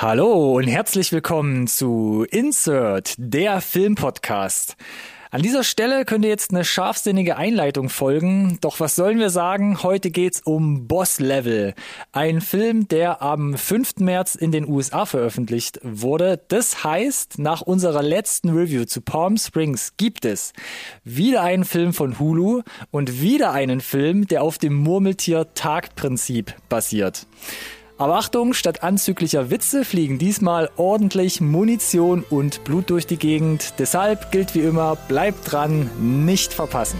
Hallo und herzlich willkommen zu Insert, der Filmpodcast. An dieser Stelle könnte jetzt eine scharfsinnige Einleitung folgen, doch was sollen wir sagen? Heute geht's um Boss Level, ein Film, der am 5. März in den USA veröffentlicht wurde. Das heißt, nach unserer letzten Review zu Palm Springs gibt es wieder einen Film von Hulu und wieder einen Film, der auf dem Murmeltier-Tag-Prinzip basiert. Aber Achtung, statt anzüglicher Witze fliegen diesmal ordentlich Munition und Blut durch die Gegend. Deshalb gilt wie immer, bleibt dran, nicht verpassen.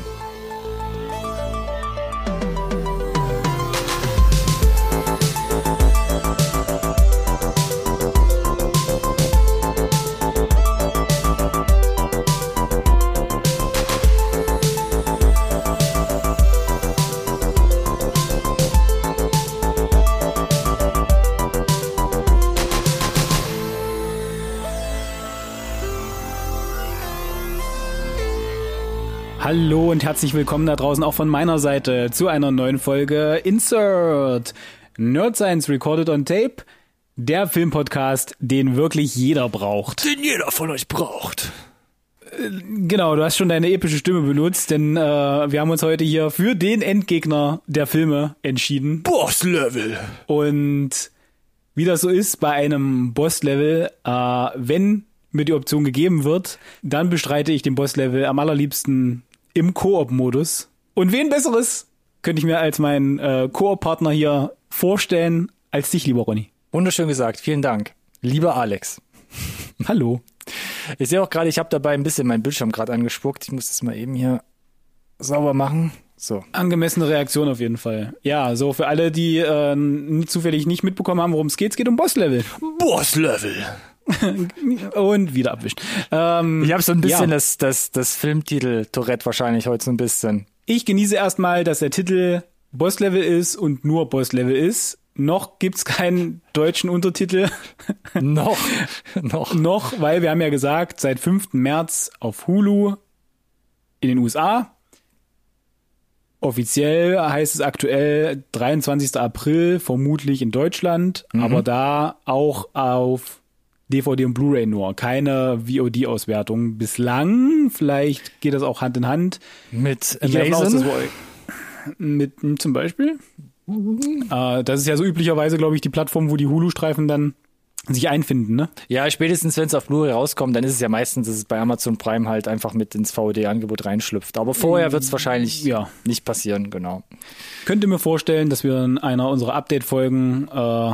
Hallo und herzlich willkommen da draußen auch von meiner Seite zu einer neuen Folge Insert Nerd Science Recorded on Tape, der Filmpodcast, den wirklich jeder braucht. Den jeder von euch braucht. Genau, du hast schon deine epische Stimme benutzt, denn äh, wir haben uns heute hier für den Endgegner der Filme entschieden. Boss Level. Und wie das so ist bei einem Boss-Level, äh, wenn mir die Option gegeben wird, dann bestreite ich den Boss-Level am allerliebsten im Koop-Modus. Und wen besseres könnte ich mir als meinen äh, Koop-Partner hier vorstellen als dich, lieber Ronny. Wunderschön gesagt, vielen Dank. Lieber Alex. Hallo. Ich sehe auch gerade, ich habe dabei ein bisschen meinen Bildschirm gerade angespuckt. Ich muss das mal eben hier sauber machen. So. Angemessene Reaktion auf jeden Fall. Ja, so für alle, die äh, zufällig nicht mitbekommen haben, worum es geht, es geht um Boss-Level. Boss-Level. und wieder abwischt. Ähm, ich habe so ein bisschen ja. das, das, das Filmtitel Tourette wahrscheinlich heute so ein bisschen. Ich genieße erstmal, dass der Titel Boss-Level ist und nur Boss-Level ist. Noch gibt's keinen deutschen Untertitel. noch, noch. noch, weil wir haben ja gesagt, seit 5. März auf Hulu in den USA. Offiziell heißt es aktuell 23. April, vermutlich in Deutschland, mhm. aber da auch auf DVD und Blu-ray nur, keine VOD-Auswertung bislang. Vielleicht geht das auch Hand in Hand. Mit Amazon? Aus, mit zum Beispiel. Mhm. Äh, das ist ja so üblicherweise, glaube ich, die Plattform, wo die Hulu-Streifen dann sich einfinden, ne? Ja, spätestens wenn es auf Blu-ray rauskommt, dann ist es ja meistens, dass es bei Amazon Prime halt einfach mit ins VOD-Angebot reinschlüpft. Aber vorher wird es wahrscheinlich ja. nicht passieren, genau. Könnte mir vorstellen, dass wir in einer unserer Update-Folgen äh,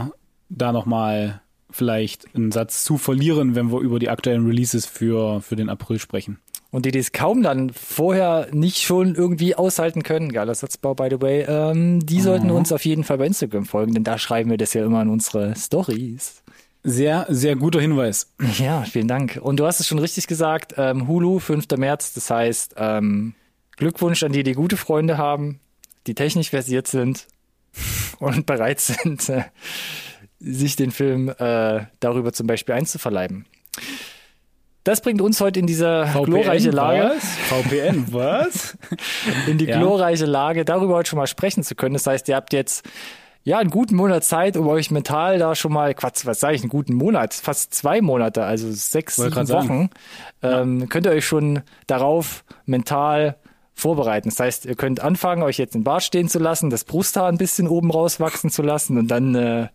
da nochmal vielleicht einen Satz zu verlieren, wenn wir über die aktuellen Releases für, für den April sprechen. Und die, die es kaum dann vorher nicht schon irgendwie aushalten können, geiler Satzbau, by the way, ähm, die sollten mhm. uns auf jeden Fall bei Instagram folgen, denn da schreiben wir das ja immer in unsere Stories. Sehr, sehr guter Hinweis. Ja, vielen Dank. Und du hast es schon richtig gesagt, ähm, Hulu, 5. März, das heißt, ähm, Glückwunsch an die, die gute Freunde haben, die technisch versiert sind und bereit sind, äh, sich den Film äh, darüber zum Beispiel einzuverleiben. Das bringt uns heute in dieser VPN, glorreiche Lage. Was? VPN, was? in die ja. glorreiche Lage, darüber heute schon mal sprechen zu können. Das heißt, ihr habt jetzt ja einen guten Monat Zeit, um euch mental da schon mal, Quatsch, was sage ich, einen guten Monat, fast zwei Monate, also sechs, sieben Wochen, ähm, ja. könnt ihr euch schon darauf mental vorbereiten. Das heißt, ihr könnt anfangen, euch jetzt den Bart stehen zu lassen, das Brusthaar ein bisschen oben rauswachsen zu lassen und dann äh,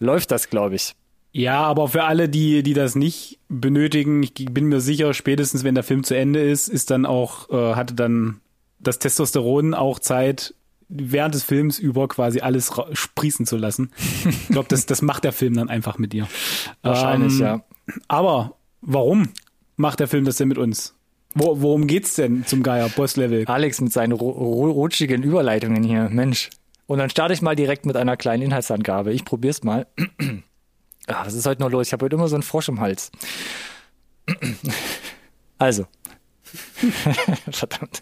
läuft das, glaube ich. Ja, aber für alle, die, die das nicht benötigen, ich bin mir sicher, spätestens wenn der Film zu Ende ist, ist dann auch, äh, hatte dann das Testosteron auch Zeit, während des Films über quasi alles sprießen zu lassen. Ich glaube, das, das macht der Film dann einfach mit dir. Wahrscheinlich, ähm, ja. Aber warum macht der Film das denn mit uns? Wo, worum geht's denn zum Geier Boss-Level? Alex mit seinen rutschigen Überleitungen hier, Mensch. Und dann starte ich mal direkt mit einer kleinen Inhaltsangabe. Ich probiere es mal. ah, was ist heute noch los? Ich habe heute immer so einen Frosch im Hals. also. Verdammt.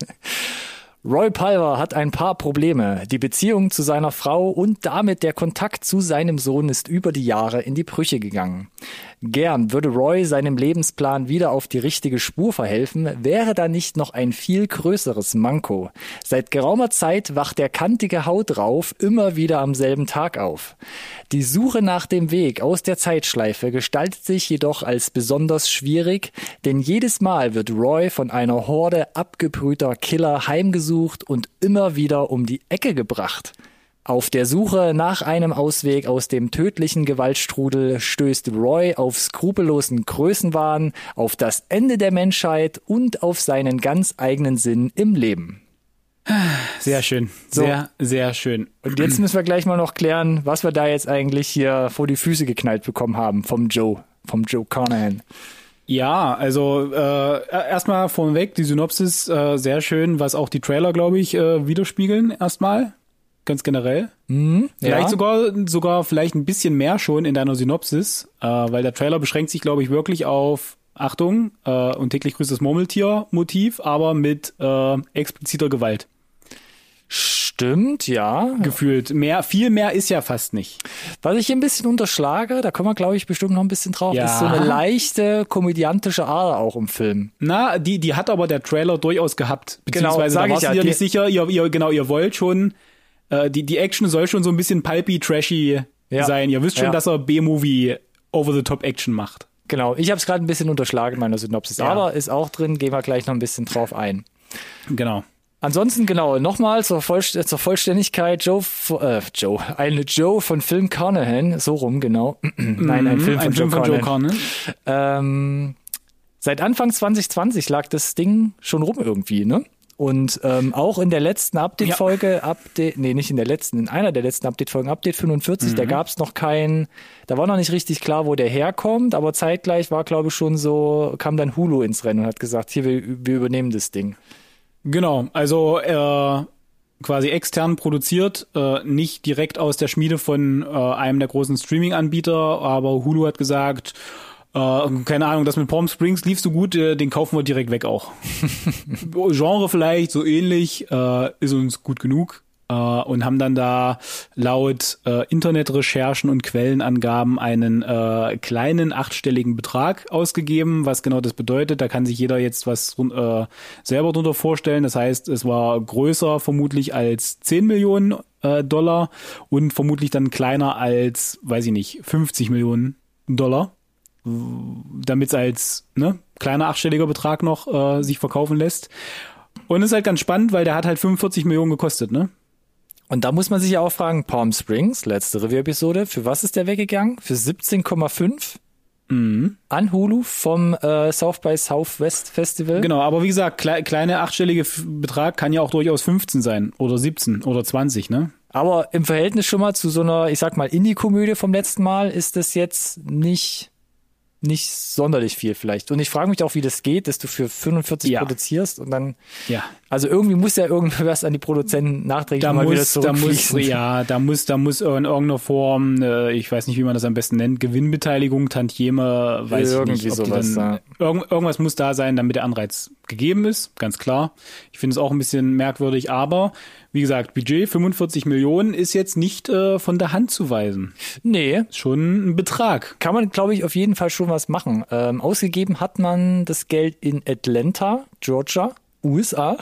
Roy Palver hat ein paar Probleme. Die Beziehung zu seiner Frau und damit der Kontakt zu seinem Sohn ist über die Jahre in die Brüche gegangen. Gern würde Roy seinem Lebensplan wieder auf die richtige Spur verhelfen, wäre da nicht noch ein viel größeres Manko. Seit geraumer Zeit wacht der kantige Hautrauf immer wieder am selben Tag auf. Die Suche nach dem Weg aus der Zeitschleife gestaltet sich jedoch als besonders schwierig, denn jedes Mal wird Roy von einer Horde abgebrühter Killer heimgesucht und immer wieder um die Ecke gebracht. Auf der Suche nach einem Ausweg aus dem tödlichen Gewaltstrudel stößt Roy auf skrupellosen Größenwahn, auf das Ende der Menschheit und auf seinen ganz eigenen Sinn im Leben. Sehr schön. So. Sehr, sehr schön. Und jetzt müssen wir gleich mal noch klären, was wir da jetzt eigentlich hier vor die Füße geknallt bekommen haben vom Joe, vom Joe Carnahan. Ja, also äh, erstmal vorneweg die Synopsis äh, sehr schön, was auch die Trailer, glaube ich, äh, widerspiegeln erstmal. Ganz generell. Mhm, Vielleicht ja. sogar, sogar vielleicht ein bisschen mehr schon in deiner Synopsis, äh, weil der Trailer beschränkt sich, glaube ich, wirklich auf Achtung äh, und täglich grüßt das Murmeltier-Motiv, aber mit äh, expliziter Gewalt. Stimmt, ja. Gefühlt. Mehr, viel mehr ist ja fast nicht. Was ich ein bisschen unterschlage, da kommen wir, glaube ich, bestimmt noch ein bisschen drauf, Ja. ist so eine leichte komödiantische Ader auch im Film. Na, die, die hat aber der Trailer durchaus gehabt. Genau, Beziehungsweise sag da ich warst ja, du dir nicht sicher, ihr, ihr, genau, ihr wollt schon, äh, die, die Action soll schon so ein bisschen pulpy, trashy Ja. sein. Ihr wisst schon, Ja. dass er B-Movie over-the-top-Action macht. Genau, ich habe es gerade ein bisschen unterschlagen in meiner Synopsis, Ja. aber ist auch drin, gehen wir gleich noch ein bisschen drauf ein. Genau. Ansonsten, genau, nochmal zur, Vollst äh, zur Vollständigkeit, Joe, äh, Joe, eine Joe von Film Carnahan, so rum, genau. Nein, ein Film Mhm, von, ein Film Joe, von Joe Carnahan. Ähm, seit Anfang 2020 lag das Ding schon rum irgendwie, ne? Und ähm, auch in der letzten Update-Folge, Update, nee, nicht in der letzten, in einer der letzten Update-Folgen, Update 45, Mhm. da gab's noch kein, da war noch nicht richtig klar, wo der herkommt, aber zeitgleich war, glaube ich, schon so, kam dann Hulu ins Rennen und hat gesagt, hier, wir, wir übernehmen das Ding. Genau, also äh, quasi extern produziert, äh, nicht direkt aus der Schmiede von äh, einem der großen Streaming-Anbieter, aber Hulu hat gesagt, äh, keine Ahnung, das mit Palm Springs lief so gut, äh, den kaufen wir direkt weg auch. Genre vielleicht, so ähnlich, äh, ist uns gut genug. Äh, und haben dann da laut äh, Internetrecherchen und Quellenangaben einen äh, kleinen achtstelligen Betrag ausgegeben. Was genau das bedeutet, da kann sich jeder jetzt was äh, selber drunter vorstellen. Das heißt, es war größer vermutlich als 10 Millionen äh, Dollar und vermutlich dann kleiner als, weiß ich nicht, 50 Millionen Dollar damit es als ne, kleiner achtstelliger Betrag noch äh, sich verkaufen lässt. Und ist halt ganz spannend, weil der hat halt 45 Millionen gekostet, ne? Und da muss man sich ja auch fragen, Palm Springs, letzte Review-Episode, für was ist der weggegangen? Für 17,5 Mhm. an Hulu vom äh, South by Southwest Festival. Genau, aber wie gesagt, klei kleine achtstellige F Betrag kann ja auch durchaus 15 sein oder 17 oder 20, ne? Aber im Verhältnis schon mal zu so einer, ich sag mal, Indie-Komödie vom letzten Mal ist das jetzt nicht, nicht sonderlich viel vielleicht. Und ich frage mich auch, wie das geht, dass du für 45 Ja. produzierst und dann, Ja. also irgendwie muss ja irgendwas an die Produzenten nachträglich Da mal wieder muss, da muss, ja, da muss, da muss in irgendeiner Form, äh, ich weiß nicht, wie man das am besten nennt, Gewinnbeteiligung, Tantieme, weiß Irgendwie ich nicht. Sowas, dann, irgend, irgendwas muss da sein, damit der Anreiz gegeben ist, ganz klar. Ich finde es auch ein bisschen merkwürdig, aber wie gesagt, Budget 45 Millionen ist jetzt nicht äh, von der Hand zu weisen. Nee, Schon ein Betrag. kann man, glaube ich, auf jeden Fall schon was machen. Ähm, ausgegeben hat man das Geld in Atlanta, Georgia, USA.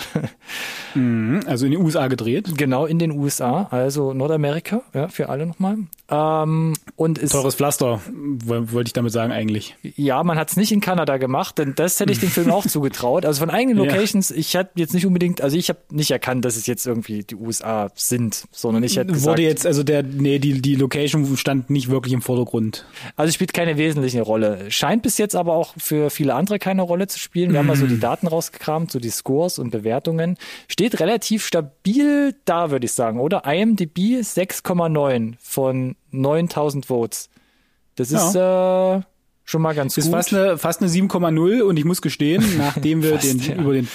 Also in die USA gedreht. genau, in den USA, also Nordamerika, ja, für alle nochmal. Ähm, und ist, Teures Pflaster, woll- wollte ich damit sagen eigentlich. ja, man hat es nicht in Kanada gemacht, denn das hätte ich dem Film auch zugetraut. Also von eigenen Ja. Locations, ich hatte jetzt nicht unbedingt, also ich habe nicht erkannt, dass es jetzt irgendwie die USA sind, sondern ich hätte gesagt, Wurde jetzt, also der, nee, die, die Location stand nicht wirklich im Vordergrund. Also spielt keine wesentliche Rolle. Scheint bis jetzt aber auch für viele andere keine Rolle zu spielen. Wir haben mal so die Daten rausgekramt, so die Scores und Bewertungen. Steht relativ stabil da, würde ich sagen, oder? IMDb 6,9 von 9000 Votes. Das ist äh, schon mal ganz Ist gut. fast eine, fast eine 7,0 und ich muss gestehen, nachdem wir Fast, den, ja. über den,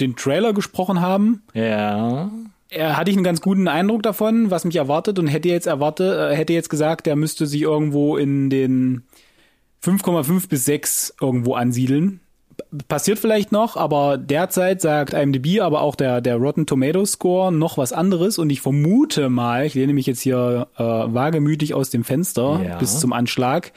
den Trailer gesprochen haben, ja. äh, hatte ich einen ganz guten Eindruck davon, was mich erwartet und hätte jetzt erwartet, äh, hätte jetzt gesagt, der müsste sich irgendwo in den 5,5 bis 6 irgendwo ansiedeln. Passiert vielleicht noch, aber derzeit sagt IMDb, aber auch der, der Rotten Tomatoes Score noch was anderes und ich vermute mal, ich lehne mich jetzt hier äh, wagemütig aus dem Fenster Ja. bis zum Anschlag.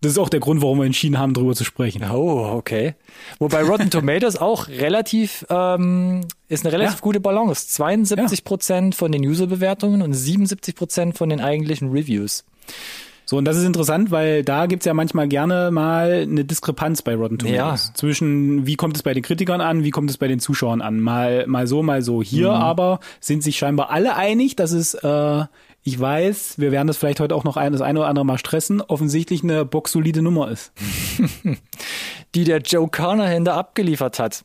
Das ist auch der Grund, warum wir entschieden haben, darüber zu sprechen. Oh, okay. Wobei Rotten Tomatoes auch relativ, ähm, ist eine relativ Ja. gute Balance. 72 Prozent von den User-Bewertungen und 77 Prozent von den eigentlichen Reviews. So, und das ist interessant, weil da gibt's ja manchmal gerne mal eine Diskrepanz bei Rotten Tomatoes. Ja. Zwischen, wie kommt es bei den Kritikern an, wie kommt es bei den Zuschauern an. Mal, mal so, mal so. Hier aber sind sich scheinbar alle einig, dass es, äh, ich weiß, wir werden das vielleicht heute auch noch ein, das eine oder andere Mal stressen, offensichtlich eine boxsolide Nummer ist. Die der Joe Carnahan da abgeliefert hat.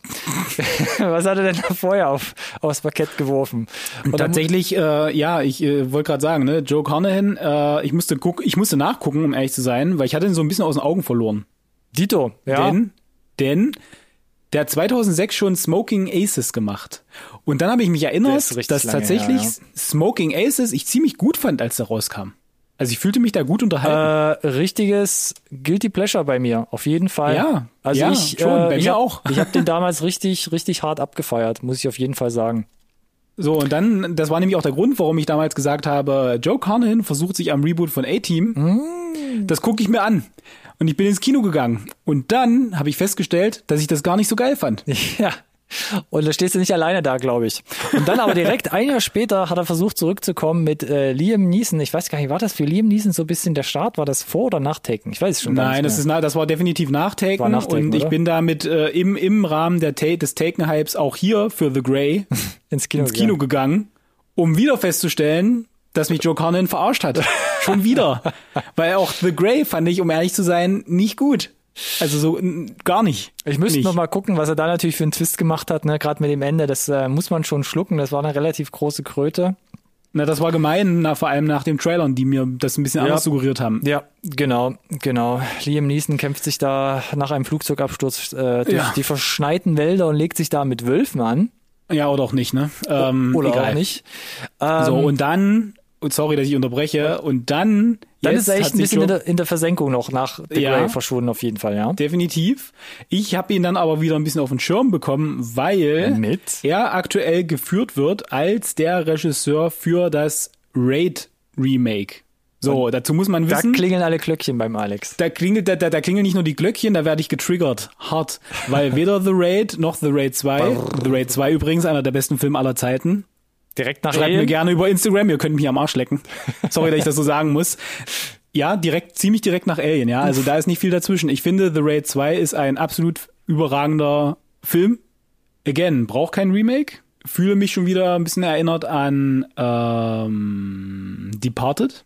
Was hat er denn da vorher auf, aufs Parkett geworfen? Und Tatsächlich, äh, ja, ich äh, wollte gerade sagen, ne, Joe Carnahan, äh, ich musste guck, ich musste nachgucken, um ehrlich zu sein, weil ich hatte ihn so ein bisschen aus den Augen verloren. Dito, ja. Denn, denn der hat 2006 schon Smoking Aces gemacht. Und dann habe ich mich erinnert, richtig dass tatsächlich her, Smoking Aces ich ziemlich gut fand, als der rauskam. Also ich fühlte mich da gut unterhalten. Äh, richtiges Guilty Pleasure bei mir, auf jeden Fall. Ja, also ja, ich, schon, äh, bei ich mir hab, auch. Ich habe den damals richtig, richtig hart abgefeiert, muss ich auf jeden Fall sagen. so, und dann, das war nämlich auch der Grund, warum ich damals gesagt habe, Joe Carnahan versucht sich am Reboot von A-Team. Mm. Das gucke ich mir an. Und ich bin ins Kino gegangen. Und dann habe ich festgestellt, dass ich das gar nicht so geil fand. Ja. Und da stehst du nicht alleine da, glaube ich. Und dann aber direkt ein Jahr später hat er versucht zurückzukommen mit äh, Liam Neeson. Ich weiß gar nicht, war das für Liam Neeson so ein bisschen der Start? War das vor oder nach Taken? Ich weiß es schon gar Nein, nicht das ist das war definitiv nach Taken, War nach Taken, und ich oder? bin damit äh, im im Rahmen der Ta des Taken Hypes auch hier für The Grey ins Kino, ins Kino gegangen, um wieder festzustellen, dass mich Joe Carnan verarscht hat. Schon wieder, weil auch The Grey fand ich, um ehrlich zu sein, nicht gut. Also so gar nicht. Ich müsste nicht. noch mal gucken, was er da natürlich für einen Twist gemacht hat, ne? gerade mit dem Ende. Das äh, muss man schon schlucken. Das war eine relativ große Kröte. Na, das war gemein, na, vor allem nach dem Trailern, die mir das ein bisschen Ja. anders suggeriert haben. Ja, genau, genau. Liam Neeson kämpft sich da nach einem Flugzeugabsturz äh, durch Ja. die verschneiten Wälder und legt sich da mit Wölfen an. Ja, oder auch nicht, ne? Ähm, Oder egal. auch nicht. Ähm, So, und dann, und sorry, dass ich unterbreche, und dann, dann jetzt ist er echt ein bisschen in der, in der Versenkung noch nach The Ja. Grey verschwunden, auf jeden Fall, ja. Definitiv. Ich habe ihn dann aber wieder ein bisschen auf den Schirm bekommen, weil Mit? er aktuell geführt wird als der Regisseur für das Raid Remake. So, dazu muss man Da wissen, klingeln alle Glöckchen beim Alex. da klingelt, da, da, da klingeln nicht nur die Glöckchen, da werde ich getriggert. Hart. Weil weder The Raid noch The Raid 2, The Raid 2 übrigens einer der besten Filme aller Zeiten. Direkt nach Schreibt mir gerne über Instagram, ihr könnt mich am Arsch lecken. Sorry, dass ich das so sagen muss. Ja, direkt, ziemlich direkt nach Alien, ja. Also da ist nicht viel dazwischen. Ich finde, The Raid 2 ist ein absolut überragender Film. Again, braucht kein Remake. Fühle mich schon wieder ein bisschen erinnert an ähm, Departed.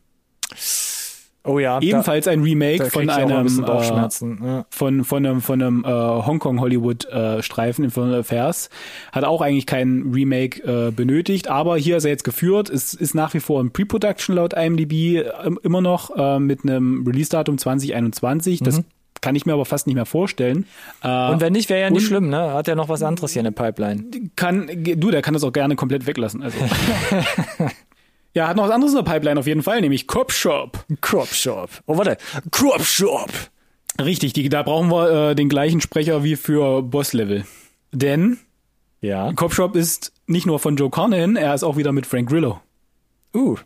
Oh ja. Ebenfalls ein Remake da, da von ein einem bisschen äh, ja. von von einem von einem äh, Hongkong Hollywood äh, Streifen in Foreign Affairs hat auch eigentlich kein Remake äh, benötigt, aber hier ist er jetzt geführt, es ist nach wie vor in Pre-Production laut IMDb äh, immer noch äh, mit einem Release-Datum 2021. Das kann ich mir aber fast nicht mehr vorstellen. Äh, Und wenn nicht, wäre ja nicht und- schlimm, ne? Hat ja noch was anderes hier in der Pipeline. kann du, der kann das auch gerne komplett weglassen. Also. ja, hat noch was anderes in der Pipeline auf jeden Fall, nämlich Cop Shop. Crop Shop. Oh, warte. Crop Shop. Richtig, die, da brauchen wir äh, den gleichen Sprecher wie für Boss Level. Denn Ja. Cop Shop ist nicht nur von Joe Carnahan, er ist auch wieder mit Frank Grillo. Uh.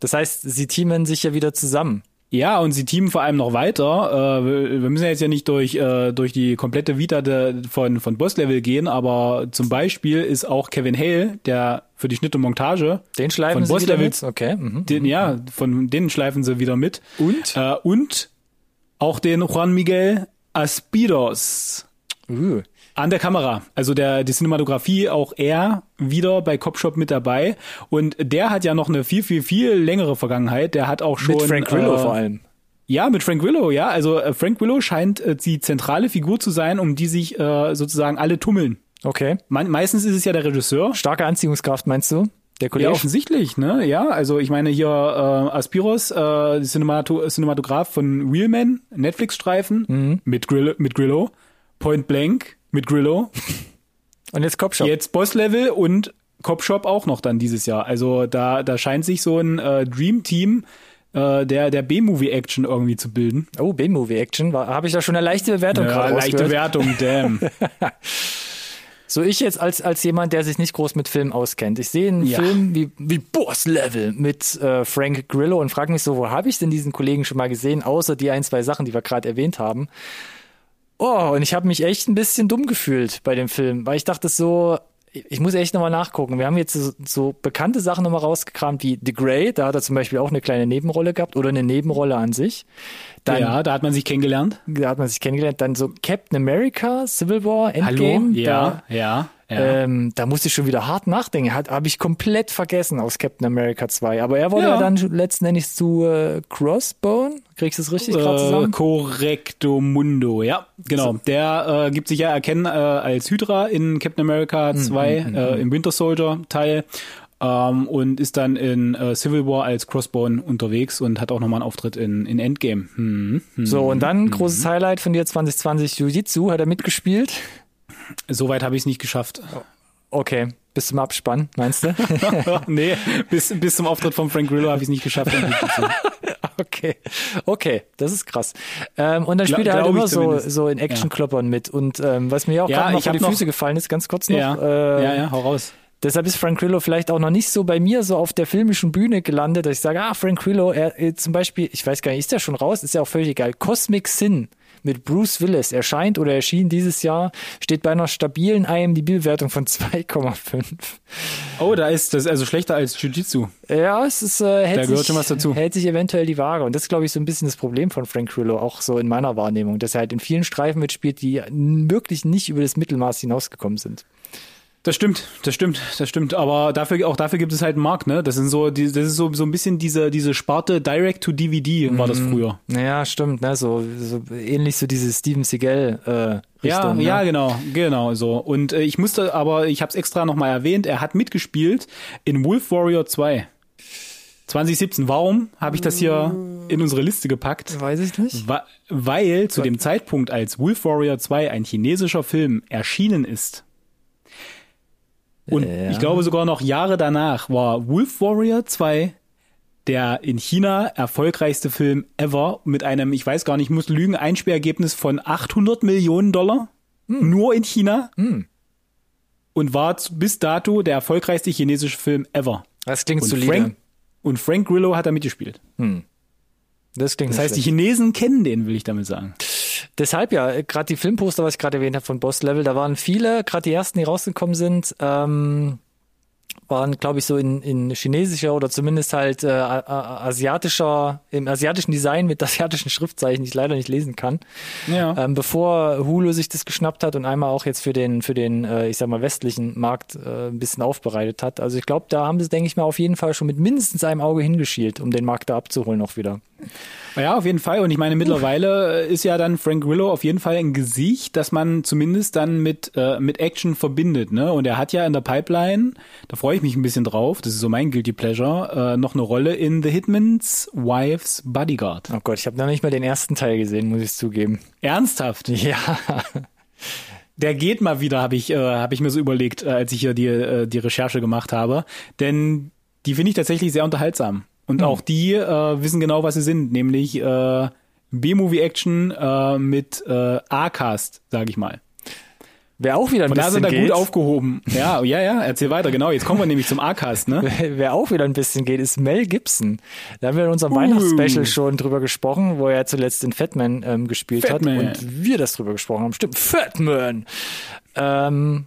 Das heißt, sie teamen sich ja wieder zusammen. Ja, und sie teamen vor allem noch weiter. Äh, wir müssen ja jetzt ja nicht durch, äh, durch die komplette Vita de, von, von Boss Level gehen, aber zum Beispiel ist auch Kevin Hale, der für die Schnitt und Montage, Den schleifen Von sie Boss wieder Levels- mit. Okay. Mhm. den, ja, von denen schleifen sie wieder mit. Und? Äh, und auch den Juan Miguel Aspiros. Uh. An der Kamera, also der die Cinematografie auch er wieder bei Cop Shop mit dabei und der hat ja noch eine viel viel viel längere Vergangenheit. Der hat auch schon Mit Frank Grillo äh, vor allem. Ja, mit Frank Willow, ja. Also äh, Frank Willow scheint äh, die zentrale Figur zu sein, um die sich äh, sozusagen alle tummeln. Okay. Me meistens ist es ja der Regisseur. Starke Anziehungskraft, meinst du? Der Ja, Kollege? offensichtlich, ne? Ja, also ich meine hier äh, Aspiros, äh, Cinemato Cinematograph von Wheelman, Netflix-Streifen Mhm. mit, Grill mit Grillo, Point Blank mit Grillo, Und jetzt Cop Shop. jetzt Boss Level und Cop Shop auch noch dann dieses Jahr. Also da, da scheint sich so ein äh, Dream Team äh, der, der B-Movie-Action irgendwie zu bilden. Oh, B-Movie-Action. Habe ich da schon eine leichte Bewertung Ja, gerade leichte? Wertung, damn. So ich jetzt als, als jemand, der sich nicht groß mit Filmen auskennt. Ich sehe einen Ja. Film wie, wie Boss Level mit äh, Frank Grillo und frage mich so, wo habe ich denn diesen Kollegen schon mal gesehen, außer die ein, zwei Sachen, die wir gerade erwähnt haben. Oh, und ich habe mich echt ein bisschen dumm gefühlt bei dem Film, weil ich dachte so, ich muss echt nochmal nachgucken. Wir haben jetzt so, so bekannte Sachen nochmal rausgekramt wie The Grey, da hat er zum Beispiel auch eine kleine Nebenrolle gehabt oder eine Nebenrolle an sich. Dann, ja, da hat man sich kennengelernt. Da hat man sich kennengelernt. Dann so Captain America, Civil War, Endgame. Ja, Da, ja, ja. ähm, da musste ich schon wieder hart nachdenken. Hat habe ich komplett vergessen aus Captain America 2. Aber er wurde ja, Ja. dann letzten Endes zu äh, Crossbone. Kriegst du es richtig gerade Äh, zusammen? Correcto Mundo, ja, genau. Der äh, gibt sich ja erkennen äh, als Hydra in Captain America 2, äh, im Winter Soldier Teil ähm, und ist dann in äh, Civil War als Crossbone unterwegs und hat auch nochmal einen Auftritt in, in Endgame. Hm, hm. So, und dann großes Highlight von dir 2020 Jiu-Jitsu. Hat er mitgespielt? Soweit habe ich es nicht geschafft. Okay, bis zum Abspann, meinst du? nee, bis, bis zum Auftritt von Frank Grillo habe ich es nicht geschafft. Okay, okay, das ist krass. Ähm, und dann Gla- spielt er halt immer so, zumindest. so in Actionkloppern mit. Und ähm, was mir auch Ja, gerade noch vor hab die noch- Füße gefallen ist, ganz kurz noch. ja, äh, ja, ja, hau raus. Deshalb ist Frank Grillo vielleicht auch noch nicht so bei mir so auf der filmischen Bühne gelandet, dass ich sage, ah, Frank Grillo, er, äh, zum Beispiel, ich weiß gar nicht, ist der schon raus? Ist ja auch völlig egal. Cosmic Sin mit Bruce Willis erscheint oder erschien dieses Jahr, steht bei einer stabilen IMDb-Bewertung von 2,5. Oh, da ist das also schlechter als Jiu-Jitsu. Ja, es ist, äh, hält, Da gehört sich, schon was dazu. hält sich eventuell die Waage. Und das ist, glaube ich, so ein bisschen das Problem von Frank Grillo, auch so in meiner Wahrnehmung, dass er halt in vielen Streifen mitspielt, die wirklich nicht über das Mittelmaß hinausgekommen sind. Das stimmt, das stimmt, das stimmt. Aber dafür, auch dafür gibt es halt einen Markt, ne? Das sind so, die, das ist so, so ein bisschen diese, diese Sparte Direct to DVD war das Mhm. früher. Ja, stimmt, ne? So, so ähnlich so diese Steven Seagal äh, Ja, Richtung. ja, ne? genau, genau so. Und äh, ich musste, aber ich habe es extra nochmal erwähnt, er hat mitgespielt in Wolf Warrior 2. 2017. Warum habe ich das hier in unsere Liste gepackt? Weiß ich nicht. Wa- Weil zu dem Zeitpunkt, als Wolf Warrior 2 ein chinesischer Film erschienen ist, und Ja. ich glaube sogar noch Jahre danach war Wolf Warrior 2 der in China erfolgreichste Film ever mit einem, ich weiß gar nicht, ich muss lügen, Einsperrergebnis von 800 Millionen Dollar. Nur in China. Und war zu- bis dato der erfolgreichste chinesische Film ever. Das klingt Und solide. Frank, und Frank Grillo hat da mitgespielt. das klingt Das heißt, die schlecht. Chinesen kennen den, will ich damit sagen. Deshalb ja, gerade die Filmposter, was ich gerade erwähnt habe von Boss Level, da waren viele, gerade die ersten, die rausgekommen sind, ähm, waren, glaube ich, so in, in chinesischer oder zumindest halt äh, asiatischer, im asiatischen Design mit asiatischen Schriftzeichen, die ich leider nicht lesen kann. Ja. Ähm, bevor Hulu sich das geschnappt hat und einmal auch jetzt für den, für den, äh, ich sag mal, westlichen Markt äh, ein bisschen aufbereitet hat. Also ich glaube, da haben sie, denke ich mal, auf jeden Fall schon mit mindestens einem Auge hingeschielt, um den Markt da abzuholen auch wieder. Ja, auf jeden Fall. Und ich meine, mittlerweile äh, ist ja dann Frank Grillo auf jeden Fall ein Gesicht, das man zumindest dann mit, äh, mit Action verbindet. Ne? Und er hat ja in der Pipeline, da freue ich mich ein bisschen drauf, das ist so mein Guilty Pleasure, äh, noch eine Rolle in The Hitman's Wife's Bodyguard. Oh Gott, ich habe noch nicht mal den ersten Teil gesehen, muss ich zugeben. Ernsthaft? Ja. Der geht mal wieder, habe ich, äh, hab ich mir so überlegt, äh, als ich hier die, äh, die Recherche gemacht habe. Denn die finde ich tatsächlich sehr unterhaltsam. Und auch die äh, wissen genau, was sie sind, nämlich äh, B-Movie-Action äh, mit äh, A-Cast, sage ich mal. Wer auch wieder ein Von da bisschen sind da geht, gut aufgehoben. Ja, ja, ja, erzähl weiter, genau. Jetzt kommen wir nämlich zum A-Cast, ne? wer auch wieder ein bisschen geht, ist Mel Gibson. Da haben wir in unserem Uh. Weihnachtsspecial schon drüber gesprochen, wo er zuletzt in Fatman ähm, gespielt Fatman. hat und wir das drüber gesprochen haben. Stimmt, Fatman. Ähm,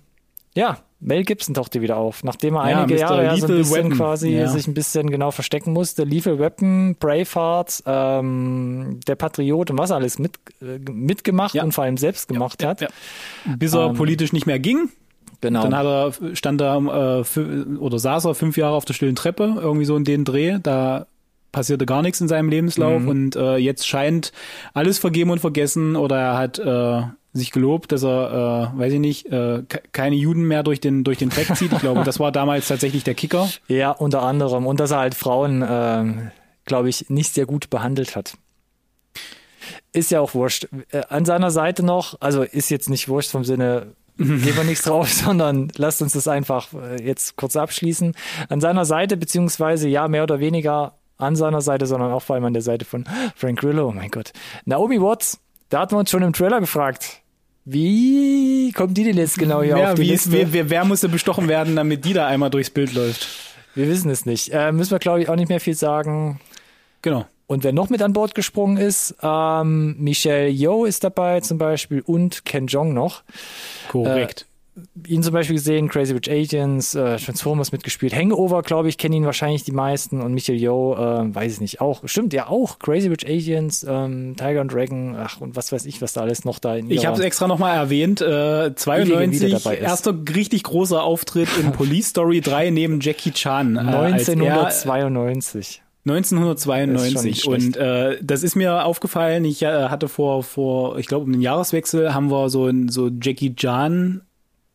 ja, Mel Gibson tauchte wieder auf, nachdem er Ja, einige Mr. Jahre ja so ein bisschen Weapon. quasi Ja. sich ein bisschen genau verstecken musste. Lethal Weapon, Braveheart, ähm, der Patriot und was alles mit, äh, mitgemacht und vor allem selbst gemacht hat. Bis er Ähm, politisch nicht mehr ging. Genau. Dann hat er, stand er äh, oder saß er fünf Jahre auf der stillen Treppe, irgendwie so in den Dreh. Da passierte gar nichts in seinem Lebenslauf Mhm. und äh, jetzt scheint alles vergeben und vergessen oder er hat äh, sich gelobt, dass er, äh, weiß ich nicht, äh, ke- keine Juden mehr durch den durch den Dreck zieht. Ich glaube, das war damals tatsächlich der Kicker. Ja, unter anderem. Und dass er halt Frauen, ähm, glaube ich, nicht sehr gut behandelt hat. Ist ja auch wurscht. Äh, An seiner Seite noch, also ist jetzt nicht wurscht vom Sinne, geben wir nichts drauf, sondern lasst uns das einfach äh, jetzt kurz abschließen. An seiner Seite, beziehungsweise ja, mehr oder weniger an seiner Seite, sondern auch vor allem an der Seite von Frank Grillo. Oh mein Gott. Naomi Watts, da hatten wir uns schon im Trailer gefragt. Wie kommt die denn jetzt genau hier ja, auf die wie Liste? ist, wer, wer, musste bestochen werden, damit die da einmal durchs Bild läuft? Wir wissen es nicht. Äh, müssen wir, glaube ich, auch nicht mehr viel sagen. Genau. Und wer noch mit an Bord gesprungen ist, ähm, Michelle Yeoh ist dabei zum Beispiel und Ken Jong noch. Korrekt. Ihn zum Beispiel gesehen, Crazy Rich Agents, äh, Transformers mitgespielt. Hangover, glaube ich, kennen ihn wahrscheinlich die meisten. Und Michelle Yeoh, äh, weiß ich nicht, auch. Stimmt, ja auch. Crazy Rich Agents, ähm, Tiger and Dragon, ach, und was weiß ich, was da alles noch da in ich habe es extra nochmal erwähnt. Äh, 92, wieder dabei ist. erster richtig großer Auftritt in Police Story 3 neben Jackie Chan. Äh, als er- 1992. 1992 Ist schon nicht und äh, das ist mir aufgefallen. Ich äh, hatte vor vor ich glaube um den Jahreswechsel haben wir so ein so Jackie Chan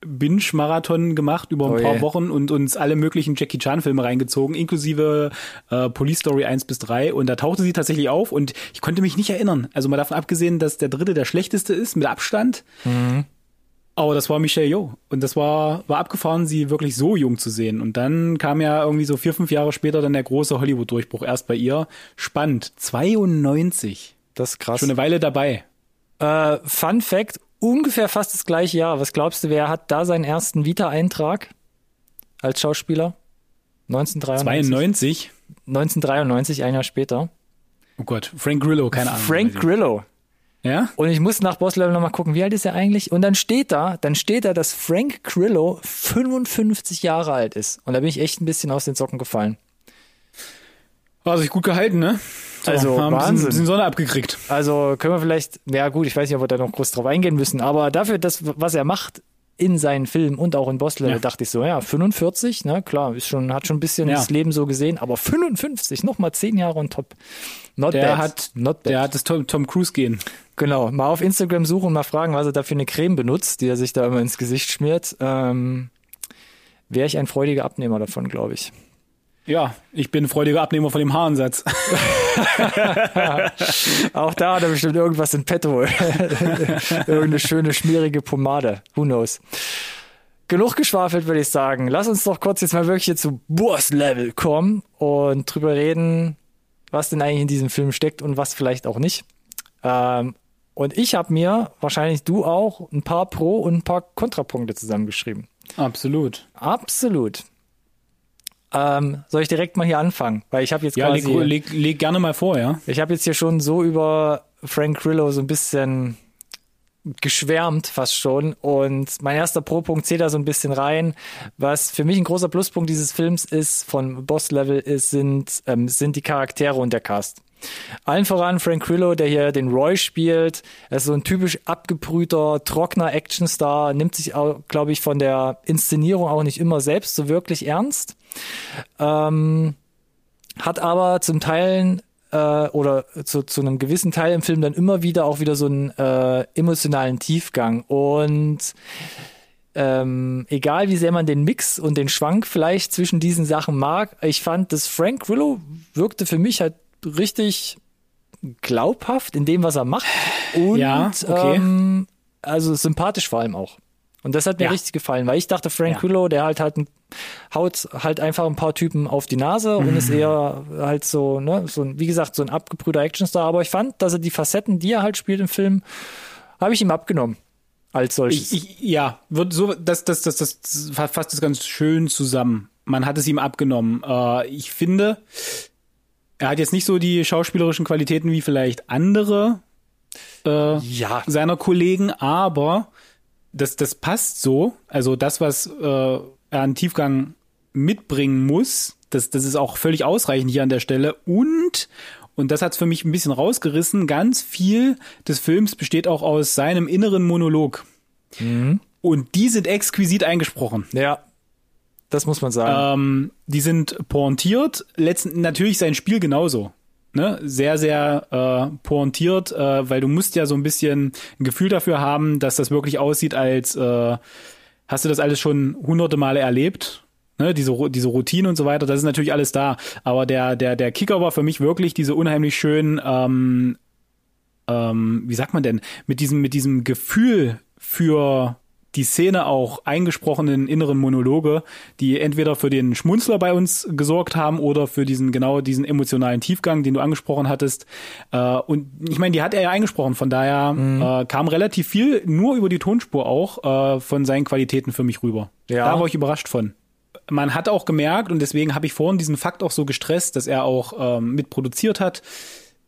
Binge-Marathon gemacht über ein Oh paar je. Wochen und uns alle möglichen Jackie Chan-Filme reingezogen, inklusive äh, Police Story 1 bis 3. Und da tauchte sie tatsächlich auf und ich konnte mich nicht erinnern. Also mal davon abgesehen, dass der dritte der schlechteste ist, mit Abstand. Aber das war Michelle Yeoh. Und das war, war abgefahren, sie wirklich so jung zu sehen. Und dann kam ja irgendwie so vier, fünf Jahre später dann der große Hollywood-Durchbruch erst bei ihr. Spannend. 92. Das ist krass. Schon eine Weile dabei. Äh, Fun Fact, ungefähr fast das gleiche Jahr. Was glaubst du, wer hat da seinen ersten Vita-Eintrag als Schauspieler? 1993. 92. 1993, ein Jahr später. Oh Gott, Frank Grillo, keine Ahnung. Frank Grillo. Ja? Und ich muss nach Boss Level nochmal gucken, wie alt ist er eigentlich? Und dann steht da, dann steht da, dass Frank Grillo 55 Jahre alt ist. Und da bin ich echt ein bisschen aus den Socken gefallen. War sich gut gehalten, ne? So, Also, haben ein bisschen, Wahnsinn. bisschen Sonne abgekriegt. Also können wir vielleicht, ja gut, ich weiß nicht, ob wir da noch groß drauf eingehen müssen, aber dafür, das, was er macht in seinen Filmen und auch in Level, Ja. dachte ich so, ja, 45, ne, klar, ist schon, hat schon ein bisschen Ja. das Leben so gesehen, aber 55, nochmal 10 Jahre on top. Not Der bad. hat, Not bad. der hat das Tom, Tom Cruise gehen. Genau, mal auf Instagram suchen und mal fragen, was er da für eine Creme benutzt, die er sich da immer ins Gesicht schmiert. Ähm, Wäre ich ein freudiger Abnehmer davon, glaube ich. Ja, ich bin freudiger Abnehmer von dem Haaransatz. Auch da hat er bestimmt irgendwas in petto. Irgendeine schöne, schmierige Pomade. Who knows? Genug geschwafelt, würde ich sagen. Lass uns doch kurz jetzt mal wirklich hier zu Boss-Level kommen und drüber reden, was denn eigentlich in diesem Film steckt und was vielleicht auch nicht. Ähm, und ich habe mir, wahrscheinlich du auch, ein paar Pro- und ein paar Kontrapunkte zusammengeschrieben. Absolut. Absolut. Ähm, soll ich direkt mal hier anfangen? Weil ich habe jetzt Ja, leg, quasi... leg, leg gerne mal vor, ja. Ich habe jetzt hier schon so über Frank Grillo so ein bisschen geschwärmt fast schon und mein erster Pro-Punkt zählt da so ein bisschen rein. Was für mich ein großer Pluspunkt dieses Films ist, von Boss-Level ist, sind, ähm, sind die Charaktere und der Cast. Allen voran Frank Grillo, der hier den Roy spielt. Er ist so ein typisch abgebrühter, trockener Actionstar, nimmt sich, glaube ich, von der Inszenierung auch nicht immer selbst so wirklich ernst. Ähm, hat aber zum Teil äh, oder zu, zu einem gewissen Teil im Film dann immer wieder auch wieder so einen äh, emotionalen Tiefgang. Und ähm, egal wie sehr man den Mix und den Schwank vielleicht zwischen diesen Sachen mag, ich fand, dass Frank Grillo wirkte für mich halt richtig glaubhaft in dem, was er macht. Und Ja, okay. ähm, also sympathisch vor allem auch. Und das hat mir Ja. richtig gefallen, weil ich dachte, Frank Ja. Grillo, der halt halt ein, haut halt einfach ein paar Typen auf die Nase und Mhm. ist eher halt so, ne, so ein, wie gesagt, so ein abgebrühter Actionstar. Aber ich fand, dass er die Facetten, die er halt spielt im Film, habe ich ihm abgenommen. Als solches. Ich, ich, ja, wird so, das, das, das, das fasst das ganz schön zusammen. Man hat es ihm abgenommen. Äh, ich finde, er hat jetzt nicht so die schauspielerischen Qualitäten wie vielleicht andere äh, ja, seiner Kollegen, aber das, das passt so. Also das, was äh, an Tiefgang mitbringen muss, das, das ist auch völlig ausreichend hier an der Stelle. Und, und das hat es für mich ein bisschen rausgerissen, ganz viel des Films besteht auch aus seinem inneren Monolog. Und die sind exquisit eingesprochen. ja, das muss man sagen. Ähm, die sind pointiert. Letzten, natürlich sein Spiel genauso. Ne? Sehr, sehr äh, pointiert, äh, weil du musst ja so ein bisschen ein Gefühl dafür haben, dass das wirklich aussieht, als äh, hast du das alles schon hunderte Male erlebt. Ne, diese, diese Routine und so weiter, das ist natürlich alles da. Aber der, der, der Kicker war für mich wirklich diese unheimlich schön, ähm, ähm, wie sagt man denn, mit diesem, mit diesem Gefühl für die Szene auch eingesprochenen inneren Monologe, die entweder für den Schmunzler bei uns gesorgt haben oder für diesen genau diesen emotionalen Tiefgang, den du angesprochen hattest. Äh, und ich meine, die hat er ja eingesprochen, von daher mhm. äh, kam relativ viel nur über die Tonspur auch äh, von seinen Qualitäten für mich rüber. Ja. Da war ich überrascht von. Man hat auch gemerkt, und deswegen habe ich vorhin diesen Fakt auch so gestresst, dass er auch ähm, mitproduziert hat,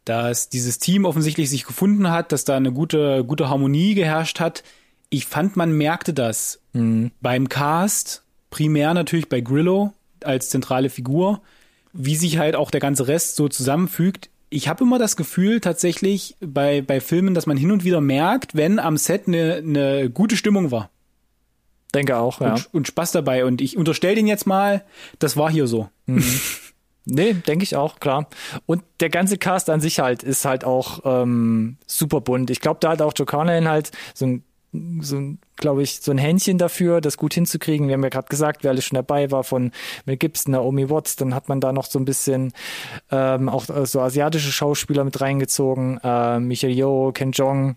dass dieses Team offensichtlich sich gefunden hat, dass da eine gute, gute Harmonie geherrscht hat ich fand, man merkte das mhm. beim Cast, primär natürlich bei Grillo als zentrale Figur, wie sich halt auch der ganze Rest so zusammenfügt. Ich habe immer das Gefühl tatsächlich bei, bei Filmen, dass man hin und wieder merkt, wenn am Set eine, eine gute Stimmung war. Denke auch, ja. Und, und Spaß dabei. Und ich unterstelle den jetzt mal, das war hier so. Mhm. Nee, denke ich auch, klar. Und der ganze Cast an sich halt ist halt auch ähm, super bunt. Ich glaube, da hat auch Joe Carnahan halt so ein so glaube ich, so ein Händchen dafür, das gut hinzukriegen. Wir haben ja gerade gesagt, wer alles schon dabei war, von Mel Gibson, Naomi Watts, dann hat man da noch so ein bisschen ähm, auch äh, so asiatische Schauspieler mit reingezogen, äh, Michael Yeoh, Ken Jong,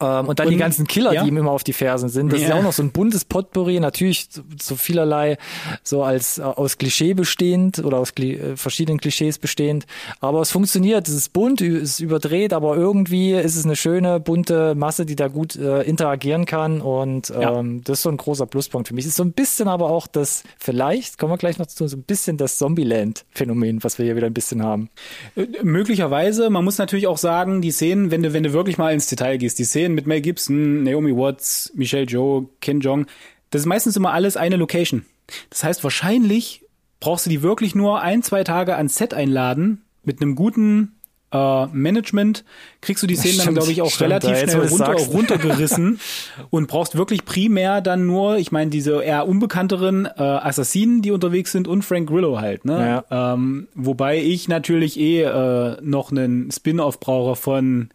ähm, und dann und, die ganzen Killer, ja. die ihm immer auf die Fersen sind. Das ja. ist ja auch noch so ein buntes Potpourri, natürlich so, so vielerlei, so als äh, aus Klischee bestehend oder aus Kli äh, verschiedenen Klischees bestehend. Aber es funktioniert, es ist bunt, es ist überdreht, aber irgendwie ist es eine schöne, bunte Masse, die da gut äh, interagieren kann. Und ähm, ja. das ist so ein großer Pluspunkt für mich. Es ist so ein bisschen aber auch das, vielleicht, kommen wir gleich noch zu, so ein bisschen das Zombieland-Phänomen, was wir hier wieder ein bisschen haben. Äh, möglicherweise, man muss natürlich auch sagen, die Szenen, wenn du, wenn du wirklich mal ins Detail gehst, die Szenen Szenen mit Mel Gibson, Naomi Watts, Michelle Joe, Ken Jong, das ist meistens immer alles eine Location. Das heißt, wahrscheinlich brauchst du die wirklich nur ein, zwei Tage ans Set einladen mit einem guten äh, Management, kriegst du die Szenen stimmt, dann, glaube ich, auch stimmt, relativ schnell runter, runtergerissen und brauchst wirklich primär dann nur, ich meine, diese eher unbekannteren äh, Assassinen, die unterwegs sind und Frank Grillo halt. Ne? Ja. Ähm, wobei ich natürlich eh äh, noch einen Spin-off brauche von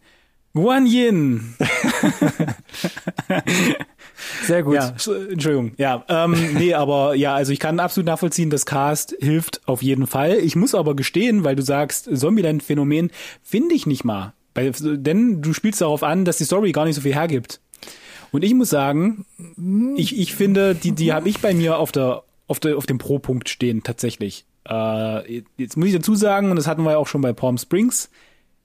Guan Yin. Sehr gut. Ja, Entschuldigung. Ja, ähm, nee, aber ja, also ich kann absolut nachvollziehen, das Cast hilft auf jeden Fall. Ich muss aber gestehen, weil du sagst, Zombieland-Phänomen finde ich nicht mal. Weil, denn du spielst darauf an, dass die Story gar nicht so viel hergibt. Und ich muss sagen, ich, ich finde, die, die habe ich bei mir auf der, auf der, auf dem Pro-Punkt stehen, tatsächlich. Äh, jetzt muss ich dazu sagen, und das hatten wir ja auch schon bei Palm Springs,